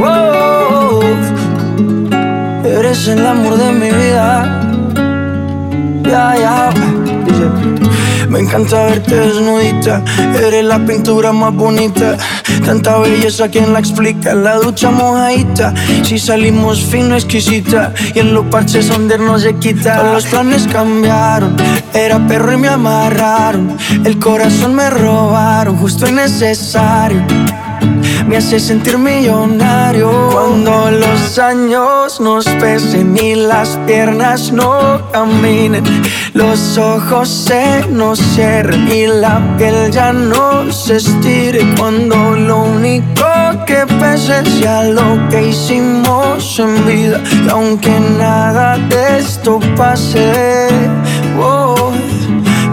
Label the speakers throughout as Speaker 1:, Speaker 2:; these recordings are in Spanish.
Speaker 1: Wow, eres el amor de mi vida. Me encanta verte desnudita. Eres la pintura más bonita. Tanta belleza, ¿quién la explica? La ducha mojadita. Si salimos fino, exquisita. Y en los parches donde no se quita. Todos los planes cambiaron. Era perro y me amarraron. El corazón me robaron, justo y necesario me hace sentir millonario. Cuando los años nos pesen y las piernas no caminen, los ojos se nos cierren y la piel ya no se estire. Cuando lo único que pese sea lo que hicimos en vida, y aunque nada de esto pase, oh,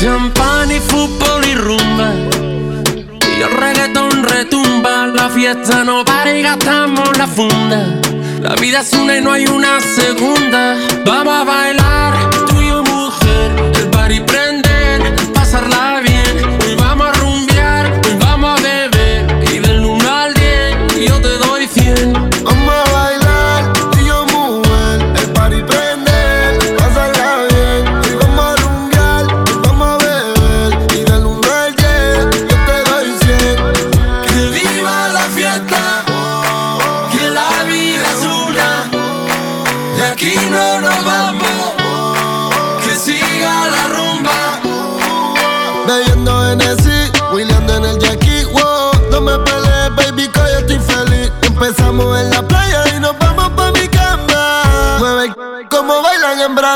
Speaker 2: Champán y fútbol y rumba. Y el reggaetón retumba. La fiesta no para y gastamos la funda. La vida es una y no hay una segunda. Vamos a bailar, tú y yo mujer. El party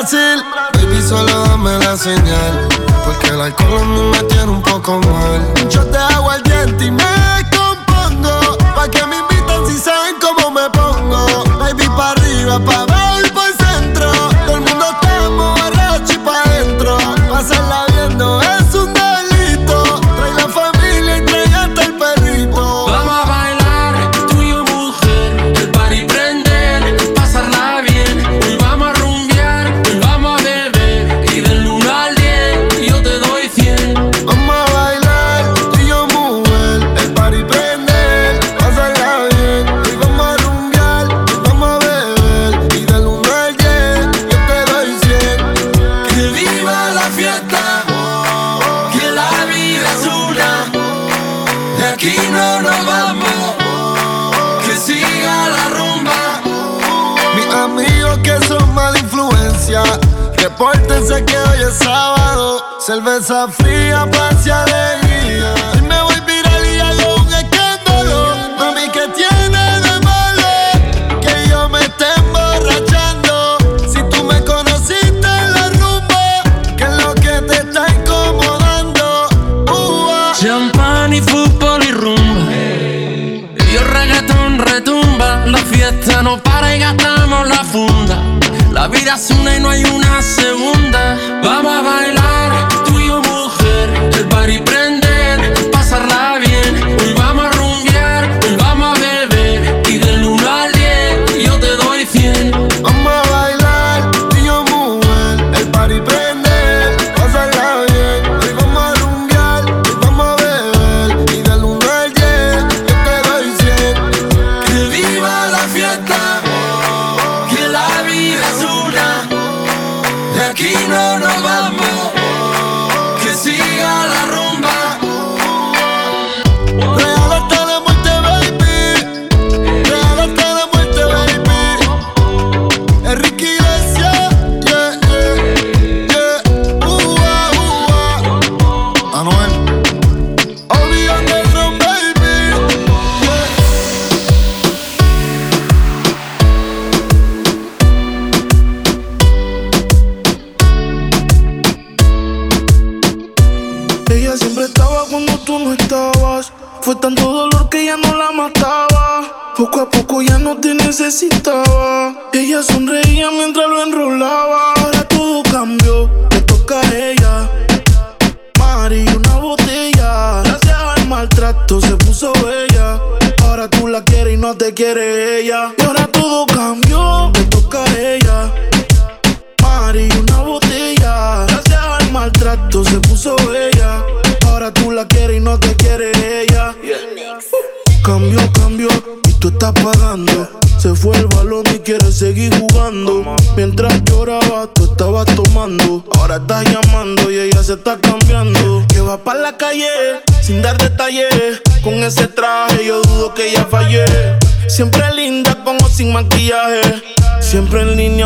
Speaker 2: Brasil. Baby, solo dame la señal. Porque el alcohol a mí me tiene un poco mal. Yo te
Speaker 3: hago al diente y me compongo. Pa' que me invitan si saben cómo me pongo. Baby, pa' arriba, pa'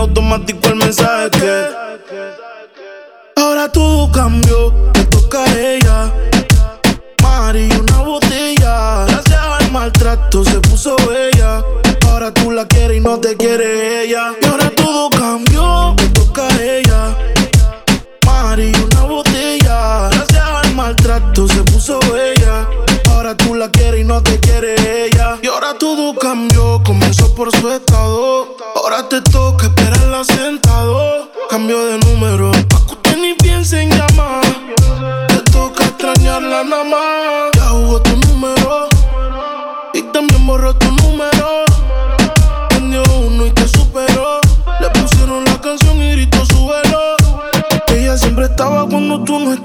Speaker 3: automático el mensaje
Speaker 2: que Ahora todo cambió, me toca a ella. Mari una botella. Gracias al maltrato se
Speaker 3: puso bella. Ahora tú la quieres y no te quiere ella. Y ahora todo cambió, me toca a ella. Mari una botella. Gracias al maltrato se puso bella. Ahora tú la quieres y no te quiere ella. Y ahora todo cambió, comenzó por su estado. Ahora te toca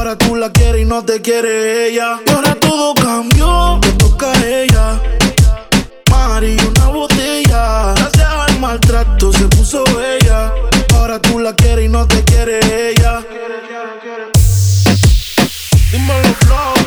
Speaker 2: Ahora tú la quieres y no te quiere ella. Y
Speaker 3: ahora todo cambió, te toca a ella. Mari, una botella. Gracias al maltrato se puso ella. Ahora tú la quieres y no te quiere ella. Dímelo, flow.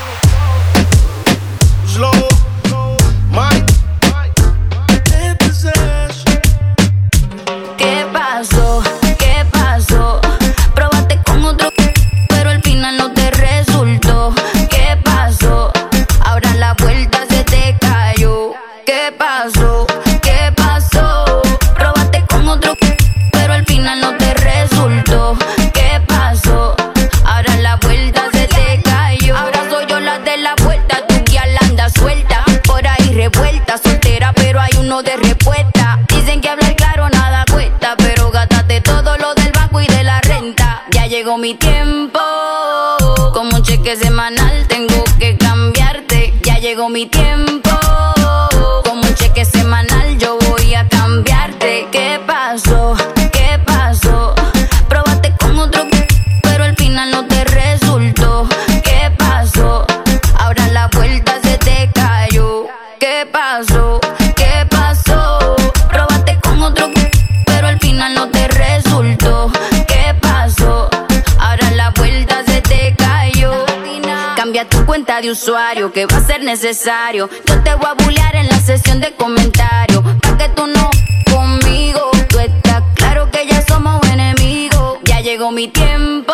Speaker 3: Yo
Speaker 4: te voy a bullear en la sesión de comentarios. Pa' que tú no conmigo. Tú estás claro que ya somos enemigos. Ya llegó mi tiempo.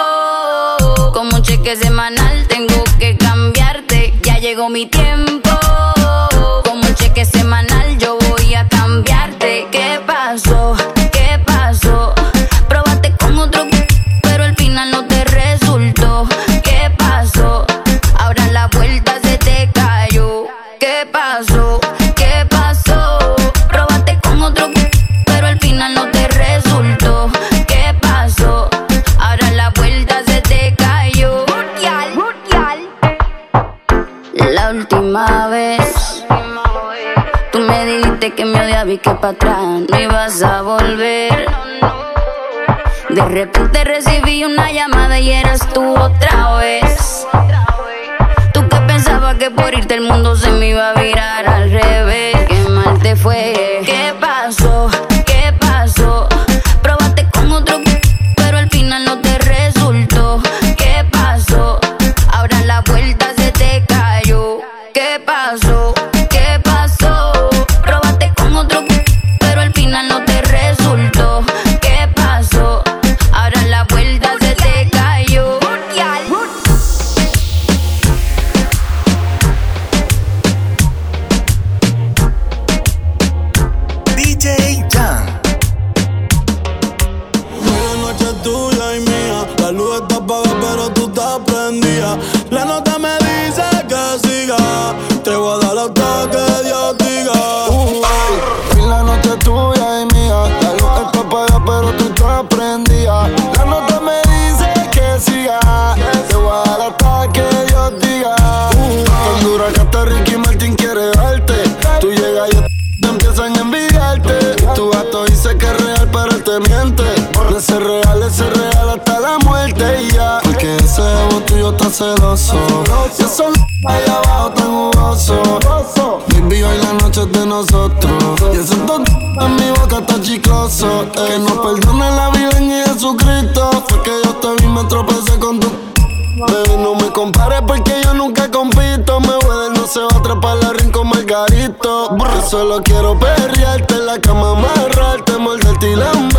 Speaker 4: Como un cheque semanal tengo que cambiarte. Ya llegó mi tiempo. Ya vi que para atrás no ibas a volver. De repente recibí una llamada y eras tú otra vez. Tú que pensabas que por irte el mundo se me iba a virar al revés. Qué mal te fue. ¿Qué pasó?
Speaker 3: Celoso. Y eso allá abajo tan jugoso. Baby, hoy la noche es de nosotros. Y ese en mi boca está chicloso. Que no perdone la vida en Jesucristo. Fue que yo te vi, me tropecé con tu. Baby, no me compares porque yo nunca compito. Me voy de no se va a atrapar la rincón margarito. Yo solo quiero perrearte en la cama, amarrarte, morderte y lamberte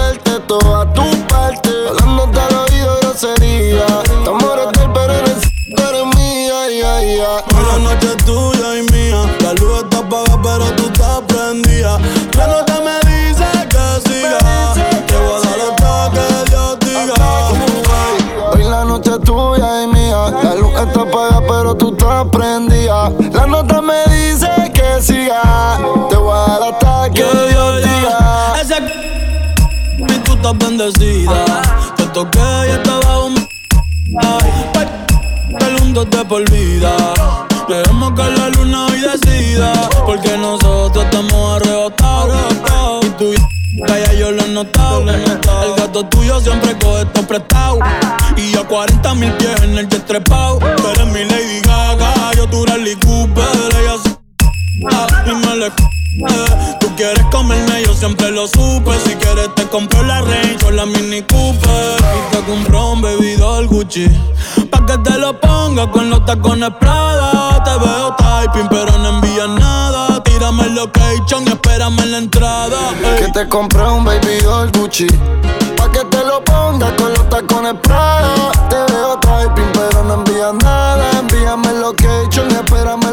Speaker 5: La nota me dice que siga. Te voy a dar hasta que Dios diga. Ese y tú estás bendecida. Te toqué y estaba un. El mundo te por vida. Dejemos que la luna hoy decida. Porque nosotros estamos arrebatados. Y tú Calla, yo lo he notado. El gato tuyo siempre coge esto prestado. Y yo 40 mil pies en el jet trepado. Tú eres mi Gaga, Rally Cooper. Ella se y me le eh. Tú quieres comerme, yo siempre lo supe. Si quieres, te compro la Range o la Mini Cooper. Y te compro un bebidor Gucci. Pa' que te lo ponga con los tacones Prada. Te veo typing, pero no envías nada. Tírame el location y espérame en la entrada. ey.
Speaker 3: Que te compré un baby doll Gucci Pa' que te lo pongas con los tacones Prada Te veo typing pero no envías nada Envíame el location y espérame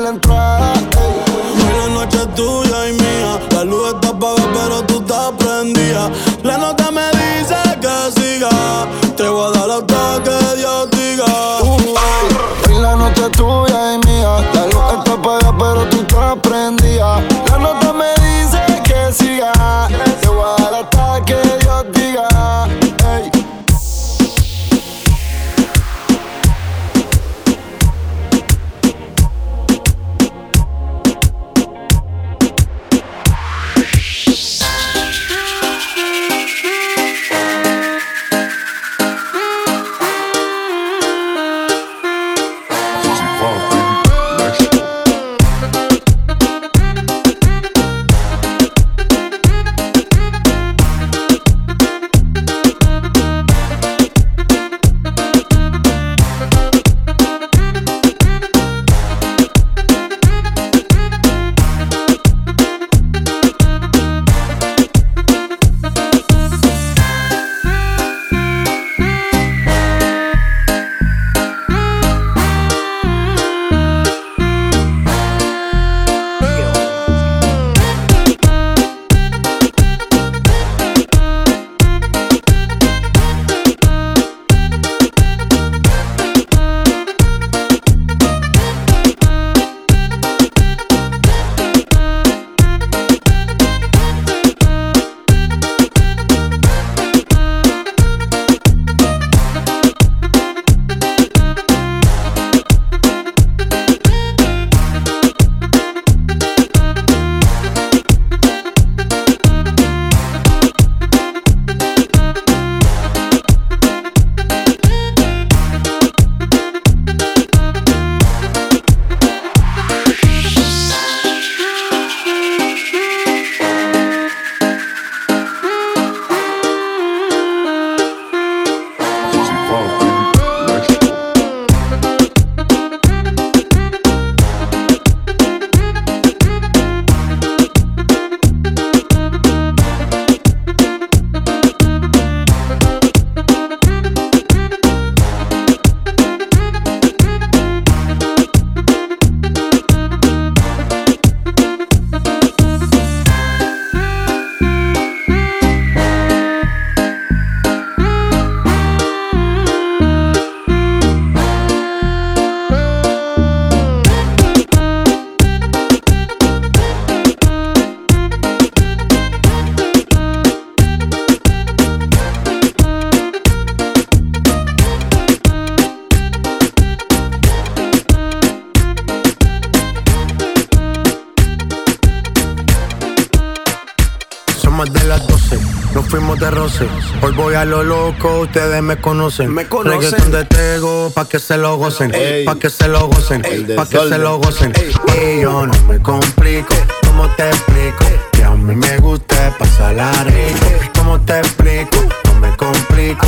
Speaker 5: voy a
Speaker 6: lo loco, ustedes me conocen.
Speaker 7: Me conocen.
Speaker 6: Reggaeton de Tego, pa' que se lo gocen. Pa' que se lo gocen. Pa' que se lo gocen. Y yo no me complico, ¿cómo te explico? Que a mí me gusta pasarla rico. ¿Cómo te explico? No me complico.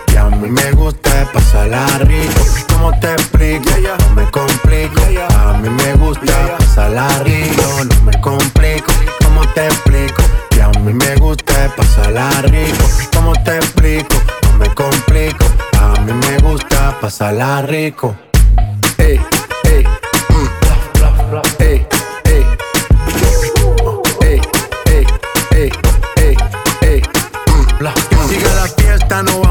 Speaker 6: Que a mí me gusta pasarla rico. ¿Cómo te explico? No me complico. A mí me gusta pasarla rico. No me complico. ¿Cómo te explico? Que a mí me gusta pasarla rico. ¿Cómo te explico? No me complico. A mí me gusta pasarla rico. Ey, ey, ey, no.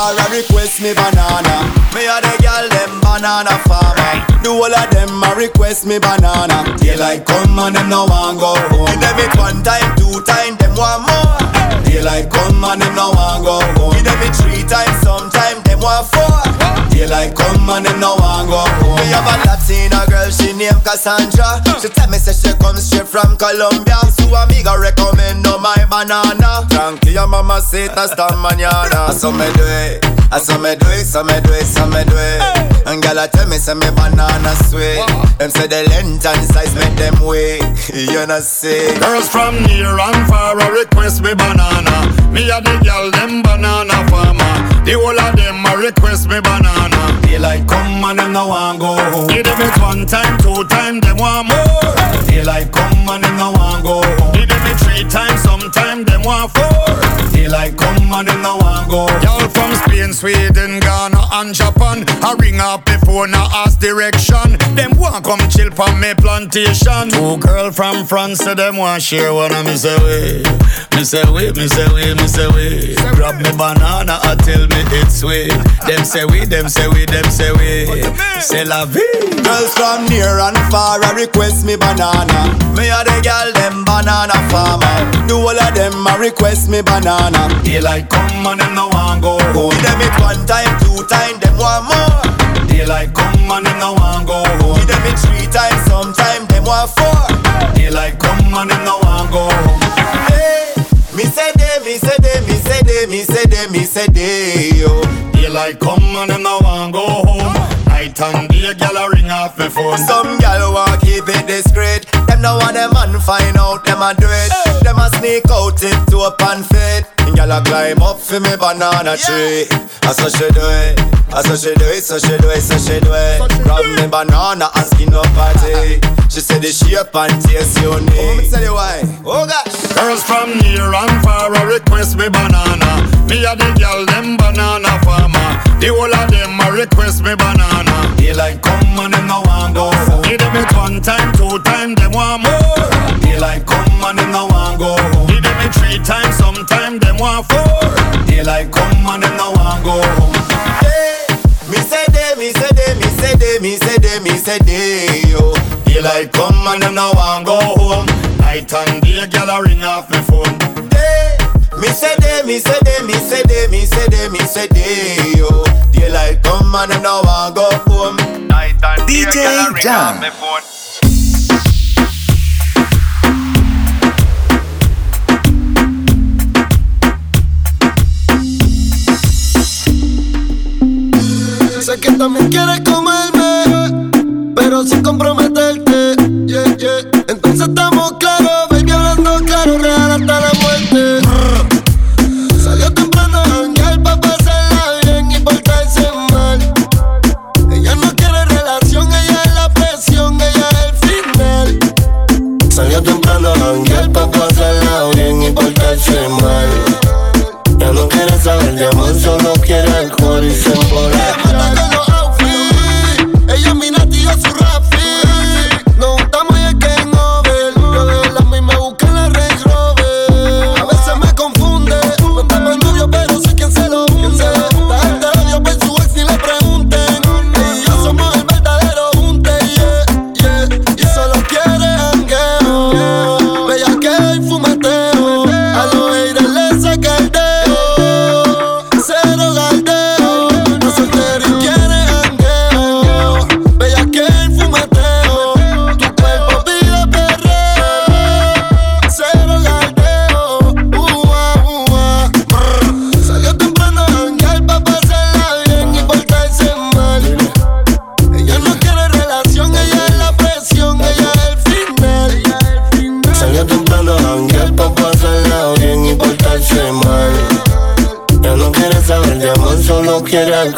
Speaker 8: And I request me banana. Me a the girl them banana farmer. Do all of them a request me banana. Daylight come and them no want go home. Give them it one time, two time, them want more. Daylight come and them no want go home. Give them it three times, sometime them want four. Daylight come and them no want go home. Me have a Latina girl, she named Cassandra. She tell me say she come straight from Colombia. So amiga recommend no my banana. Tranquila mama sit hasta mañana. So me do it, I so me do it, so me do it, so me do it. And girl I tell me say me banana sweet. Them say the length and size make them wait. You know see.
Speaker 9: Girls from near and far a request me banana. Me a the girl them banana farmer. The whole of them a request me banana.
Speaker 8: Daylight come and them no want go.
Speaker 9: Give them it one time, two time, them want more.
Speaker 8: Daylight come and them no want go.
Speaker 9: Give them it three times, sometime them want four.
Speaker 8: Daylight come and them no want go.
Speaker 9: Y'all from Spain, Sweden, Ghana and Japan. I ring up before now ask direction. Them want come chill from me plantation. Two girl from France, so them want share one of me say we. Me say we, me say we, me say we. Grab me banana, I tell me it's sweet. Them say we, them say we, them say we. Say la vie.
Speaker 8: Girls from near and far I request me banana. Me a the girl them banana farmer. Do all of them a request me banana.
Speaker 9: Daylight come and them no want go home.
Speaker 8: Give them it one time, two time, them want more.
Speaker 9: Daylight come and them no want go home.
Speaker 8: Give them it three times, sometime them want four.
Speaker 9: Daylight come and them no want go home.
Speaker 8: Hey, me say they, me say they, me say they, me say they, me say they, yo.
Speaker 9: Daylight come and them no want go home. Night and day, gyal a ring off me phone.
Speaker 8: Some gal want keep it discreet. Them no want them man find out them a do it. Them a sneak out tip to up and fit. And gal a climb up for me banana tree. I so she do it. I so she do it, so she do it, so she do it. Grab me banana and skin up party. She said the shape and taste unique. Oh, me tell you why. Oh gosh.
Speaker 9: Girls from near and far a request me banana. Me a the girl them banana farmer. The whole of them a request me banana.
Speaker 8: Daylight come and them no want go.
Speaker 9: Give them it one time, two time, them want more.
Speaker 8: Daylight come and them no want go home.
Speaker 9: Give them it three times, sometime them want four.
Speaker 8: Daylight come and them no want go home. Hey, me say day, me say day, me say day, me say day,
Speaker 5: me say day, yo. Daylight come and them no want go home. Night and day, gyal a ring off me phone. Day, me say day, me say day, me say day, me say day, me say day, yo. feel like come on and now I go home. Night and DJ Jam.
Speaker 3: Sé que también quieres comerme, pero sin comprometerte. Yeah, yeah. Entonces estamos claros. Kocaman sana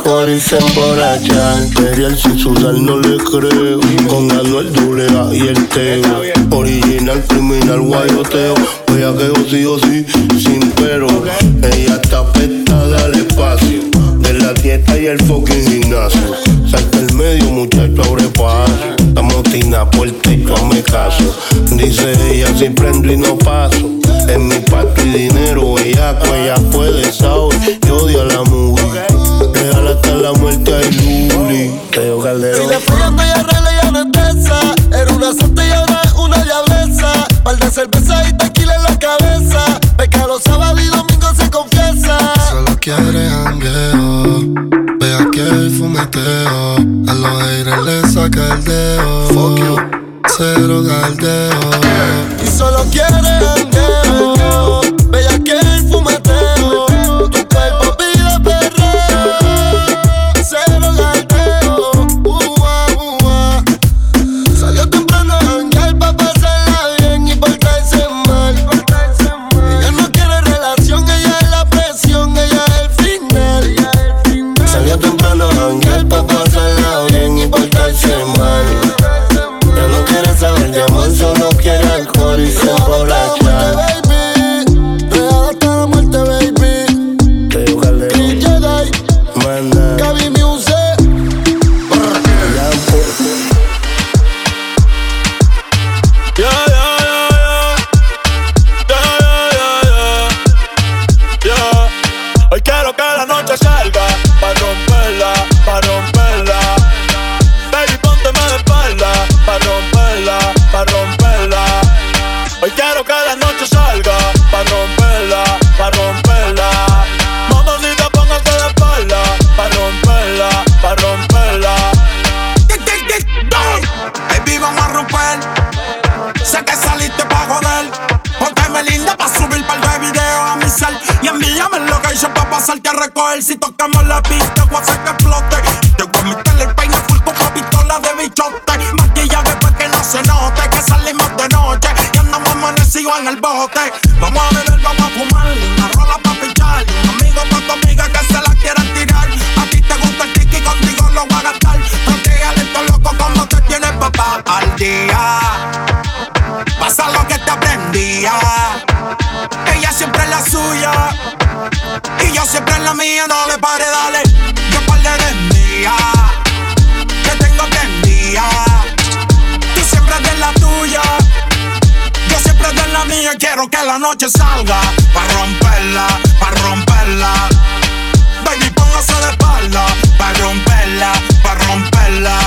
Speaker 3: alcohol y se emborrachan. Ariel si Susan no le creo. Con Anuel Dulea y el Teo. Original, criminal, guayoteo. Voy a que sí o sí, sin pero. Ella está apestada al espacio. De la dieta y el fucking gimnasio. Salta el medio, muchacho, abre paso. La motina por el techo, hazme caso. Dice ella, si prendo y no paso. En mi pato y dinero, ella, ella puede, sabe. Yo odio a la mujer real hasta la muerte hay Luli. Teo Calderón. Y la follando ella arregla y anestesa. Era una santa y ahora es una diableza. Par de cerveza y tequila en la cabeza. Pecado sábado y domingo se confiesa. Solo quiere jangueo. Vea que el fumeteo. A los aires le saca el dedo. Fuck you. Cero galdeo. Y solo quiere
Speaker 10: Ando jangueando, quiero que la noche salga Pa' romperla, pa' romperla. Baby, póngase de espalda Pa' romperla, pa' romperla.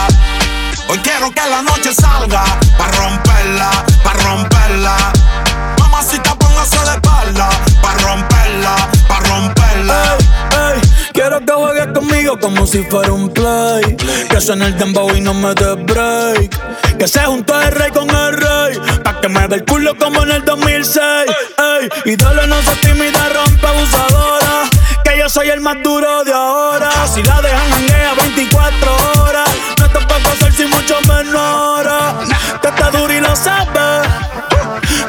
Speaker 10: Hoy quiero que la noche salga Pa' romperla, pa' romperla. Mamacita, póngase de espalda Pa' romperla, pa' romperla.
Speaker 5: Ey. Quiero que juegues conmigo como si fuera un play. Que en el dembow y no me dé break. Que se juntó el rey con él que me dé el culo como en el 2006. Ey, dale, no se tímida, rompe abusadora. Que yo soy el más duro de ahora. Si la dejan a 24 horas. No te puedo hacer sin mucho menor. Que está duro y lo sabes.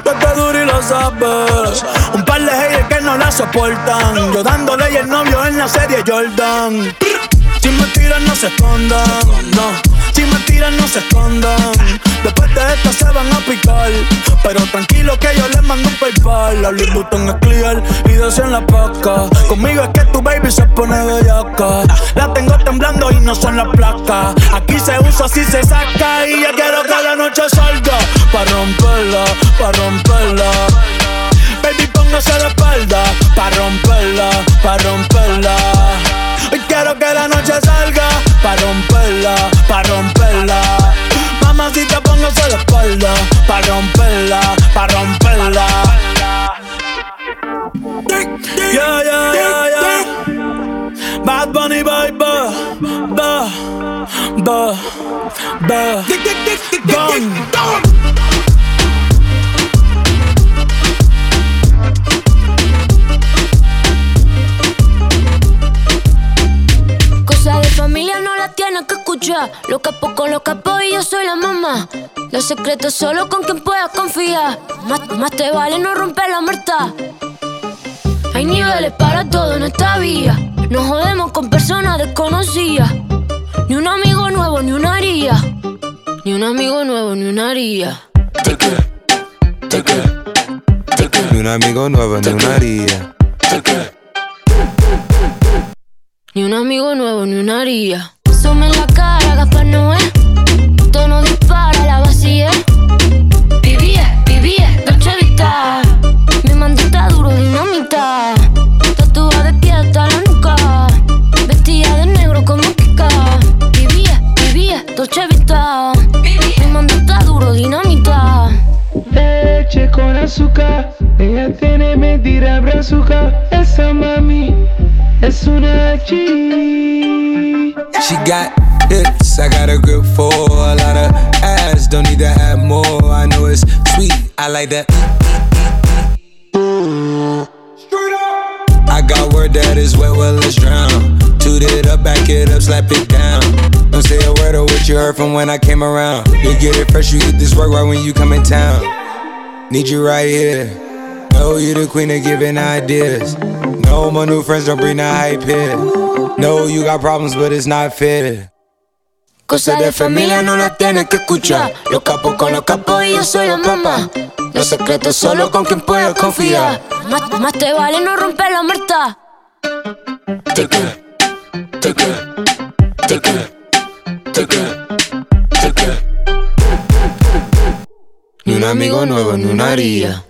Speaker 5: Que está duro y lo sabes. Un par de haters que no la soportan. Yo dándole y el novio en la serie Jordan. Si me tiran, no se escondan. No. Si me tiran, no se escondan. Después de esto se van a picar. Pero tranquilo que yo les mando un PayPal. La Louis Vuitton es clear y dos en la paca. Conmigo es que tu baby se pone bellaca. La tengo temblando y no son las placas. Aquí se usa, si se saca. Y yo quiero que la noche salga. Pa' romperla, pa' romperla. Baby, póngase de espalda. Pa' romperla, pa' romperla. Hoy quiero que la noche salga. Pa' romperla,
Speaker 11: Cosa de familia no la tienes que escuchar. Lo capo con los capos y yo soy la mamá. Los secretos solo con quien puedas confiar. Más, más te vale no romper la muerta. Hay niveles para todo en esta vía. No jodemos con personas desconocidas. Ni un amigo nuevo, ni una haría. Ni un amigo nuevo, ni una haría.
Speaker 12: Ni un amigo nuevo, ni una haría.
Speaker 11: Ni un amigo nuevo, ni una haría. Sume en la cara, Gaspar Noé. Tono dispara, la vacía. Vivía, Dolce Vita. Mi mandita duro, dinamita.
Speaker 13: Leche con azúcar, ella tiene mentira brazuca. Esa mami es una G.
Speaker 12: She got hips, I got a grip for a lot of ass. Don't need to add more. I know it's sweet, I like that. I got word that is wet, well, let's drown. Toot it up, back it up, slap it down. Don't say a word of what you heard from when I came around. You get it fresh, you get this work right when you come in town. Need you right here. Know you the queen of giving ideas. No, my new friends don't bring the hype here. No, you got problems, but it's not fair.
Speaker 11: Cosa de familia no la tienes que escuchar. Los capos con los capos y yo soy la mamá. Los secretos solo con quien puedas confiar. Más, más te vale no romper la muerta.
Speaker 12: Ni un amigo nuevo, ni una haría.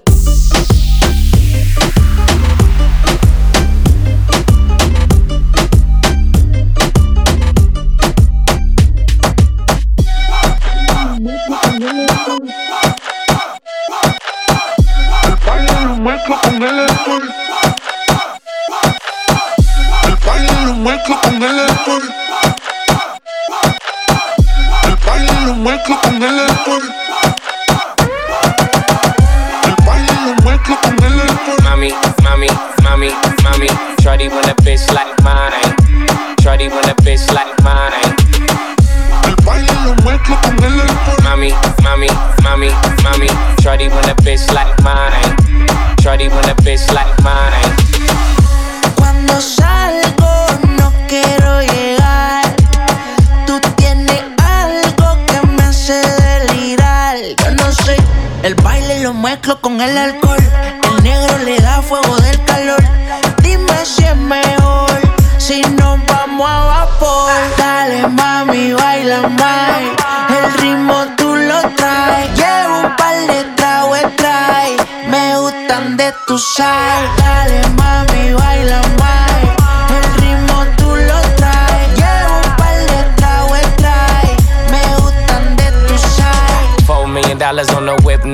Speaker 14: Mommy, mommy, mommy, mommy. Shorty want a bitch like mine. Shorty want a bitch like mine.
Speaker 15: Cuando salgo no quiero llegar. Tú tienes algo que me hace delirar. Yo no sé, el baile lo mezclo con el alcohol.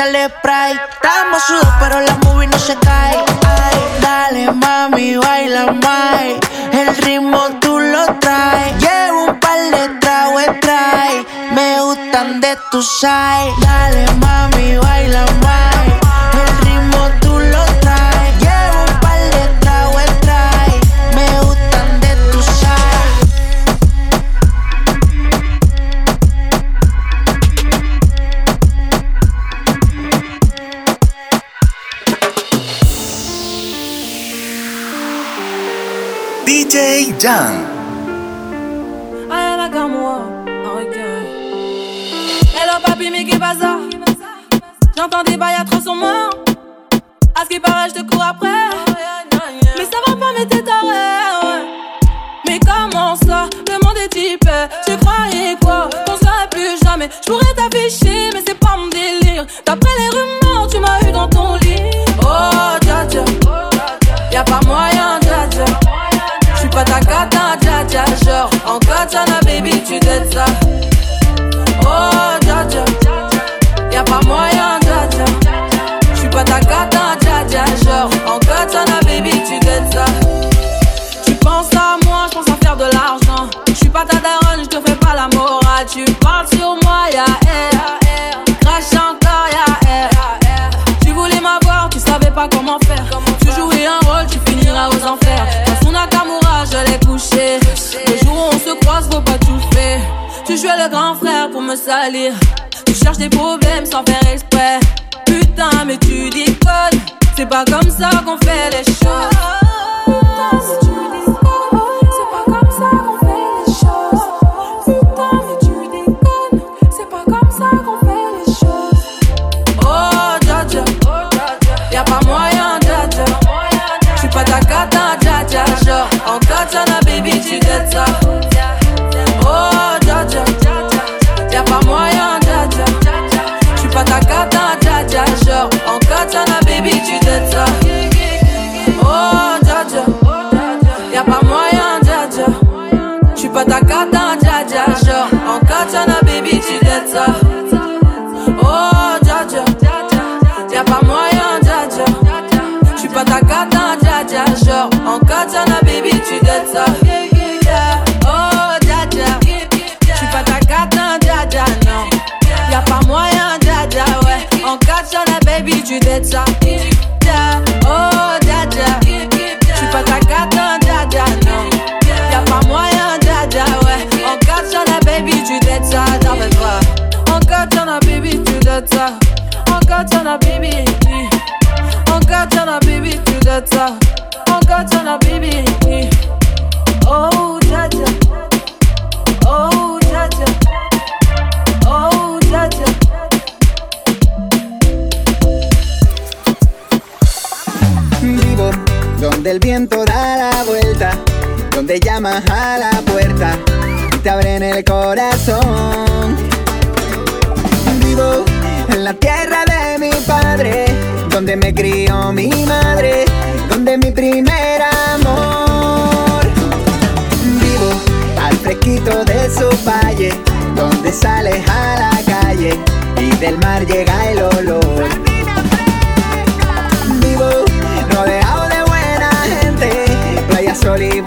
Speaker 16: échale spray. Estamos sudos, pero la movie no se cae. Ay, dale, mami, baila más. El ritmo tú lo traes. Llevo un par de tragos, trae. Me gustan de tu side. Dale, mami.
Speaker 17: del mar llega el olor. Vivo rodeado de buena gente, playa, sol y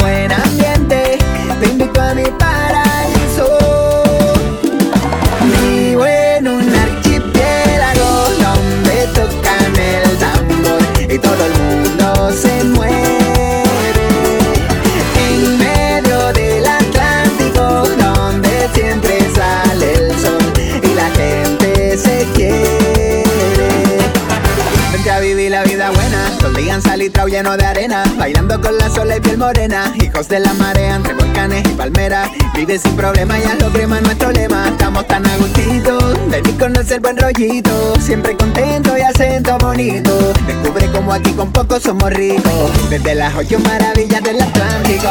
Speaker 17: litrao lleno de arena Bailando con la sola y piel morena. Hijos de la marea entre volcanes y palmeras Vive sin problema y lo crema nuestro lema. Estamos tan a gustito, vení con el buen rollito Siempre contento y acento bonito. Descubre como aquí con poco somos ricos Desde las ocho maravillas del Atlántico.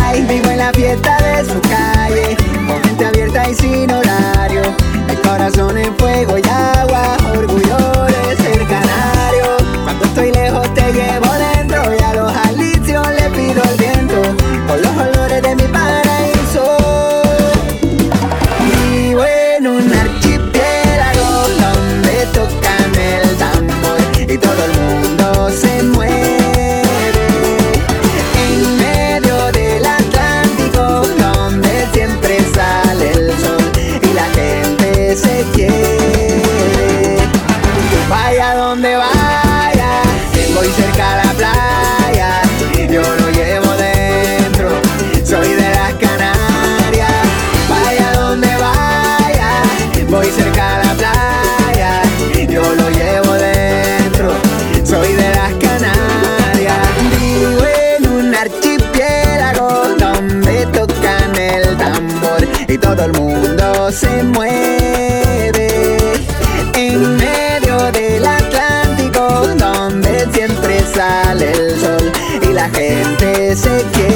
Speaker 17: Ay, vivo en la fiesta de su calle Con gente abierta y sin horario. El corazón en fuego y agua Orgullo de ser canario y todo el mundo se mueve. En medio del Atlántico donde siempre sale el sol y la gente se quiere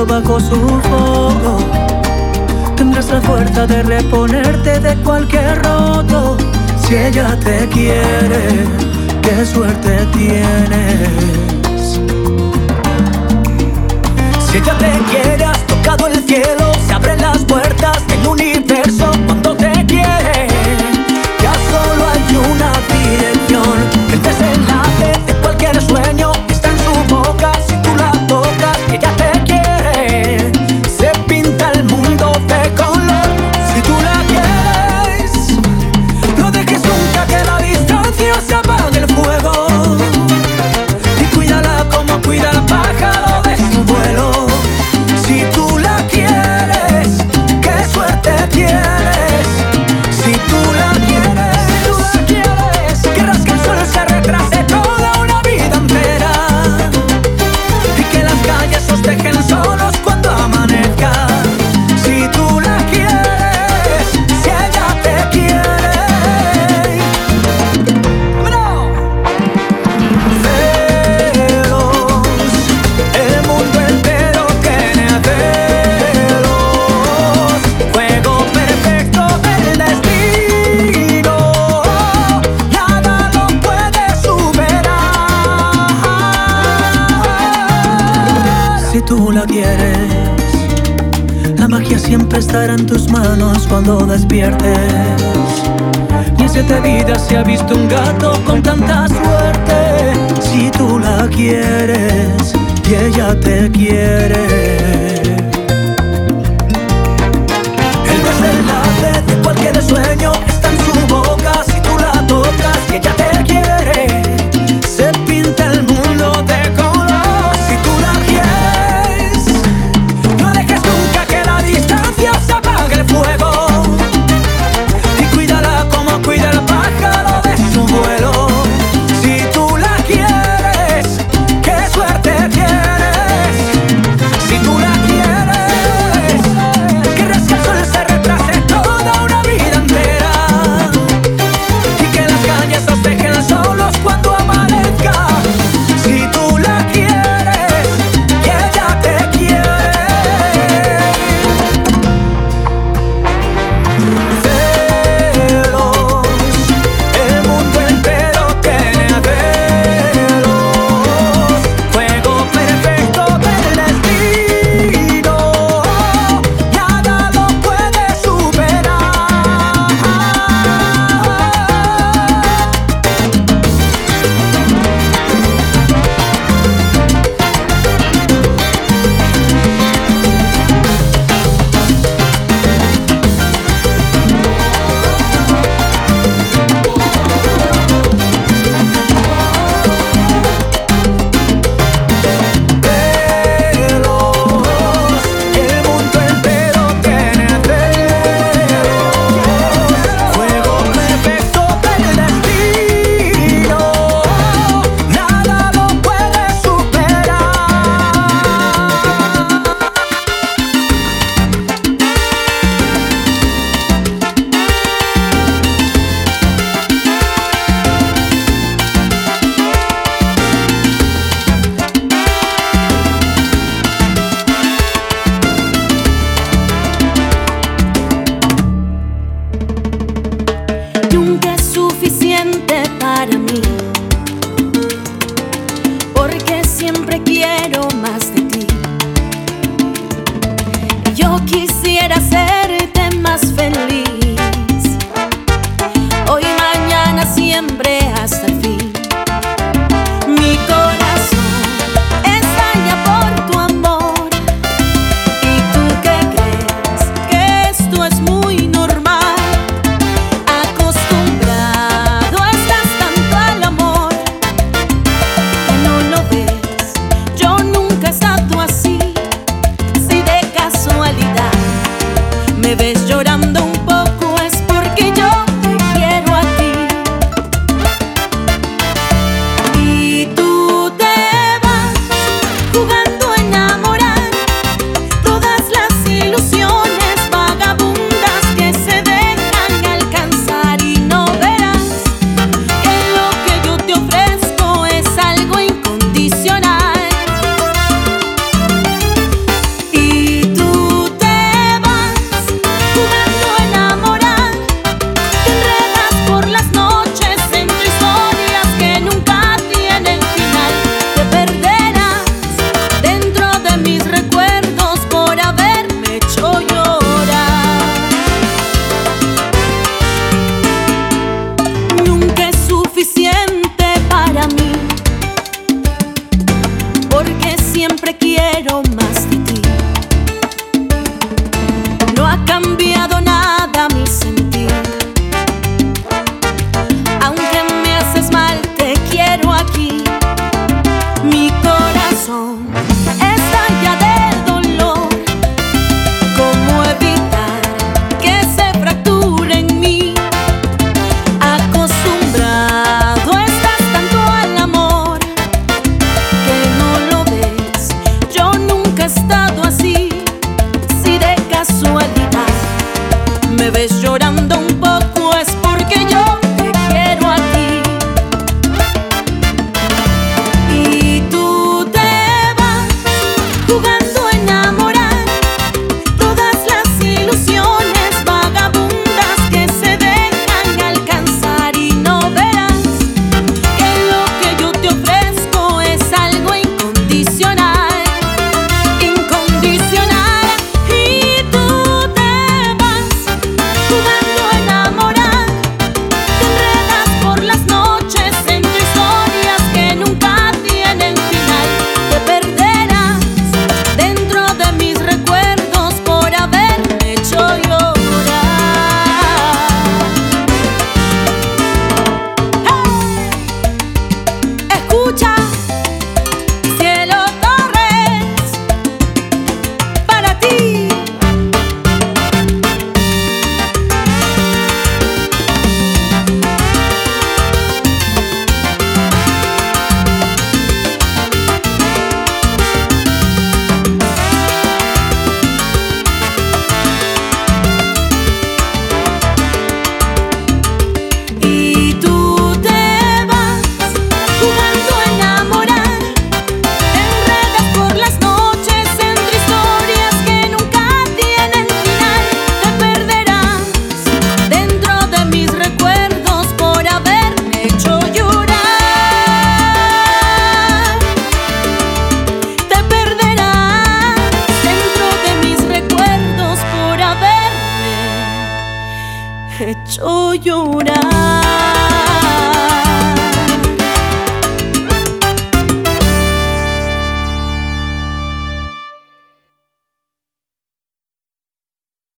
Speaker 18: bajo su fuego. Tendrás la fuerza de reponerte de cualquier roto. Si ella te quiere, qué suerte tienes. Si ella te quiere, has tocado el cielo, se abren las puertas del universo se ha visto un gato.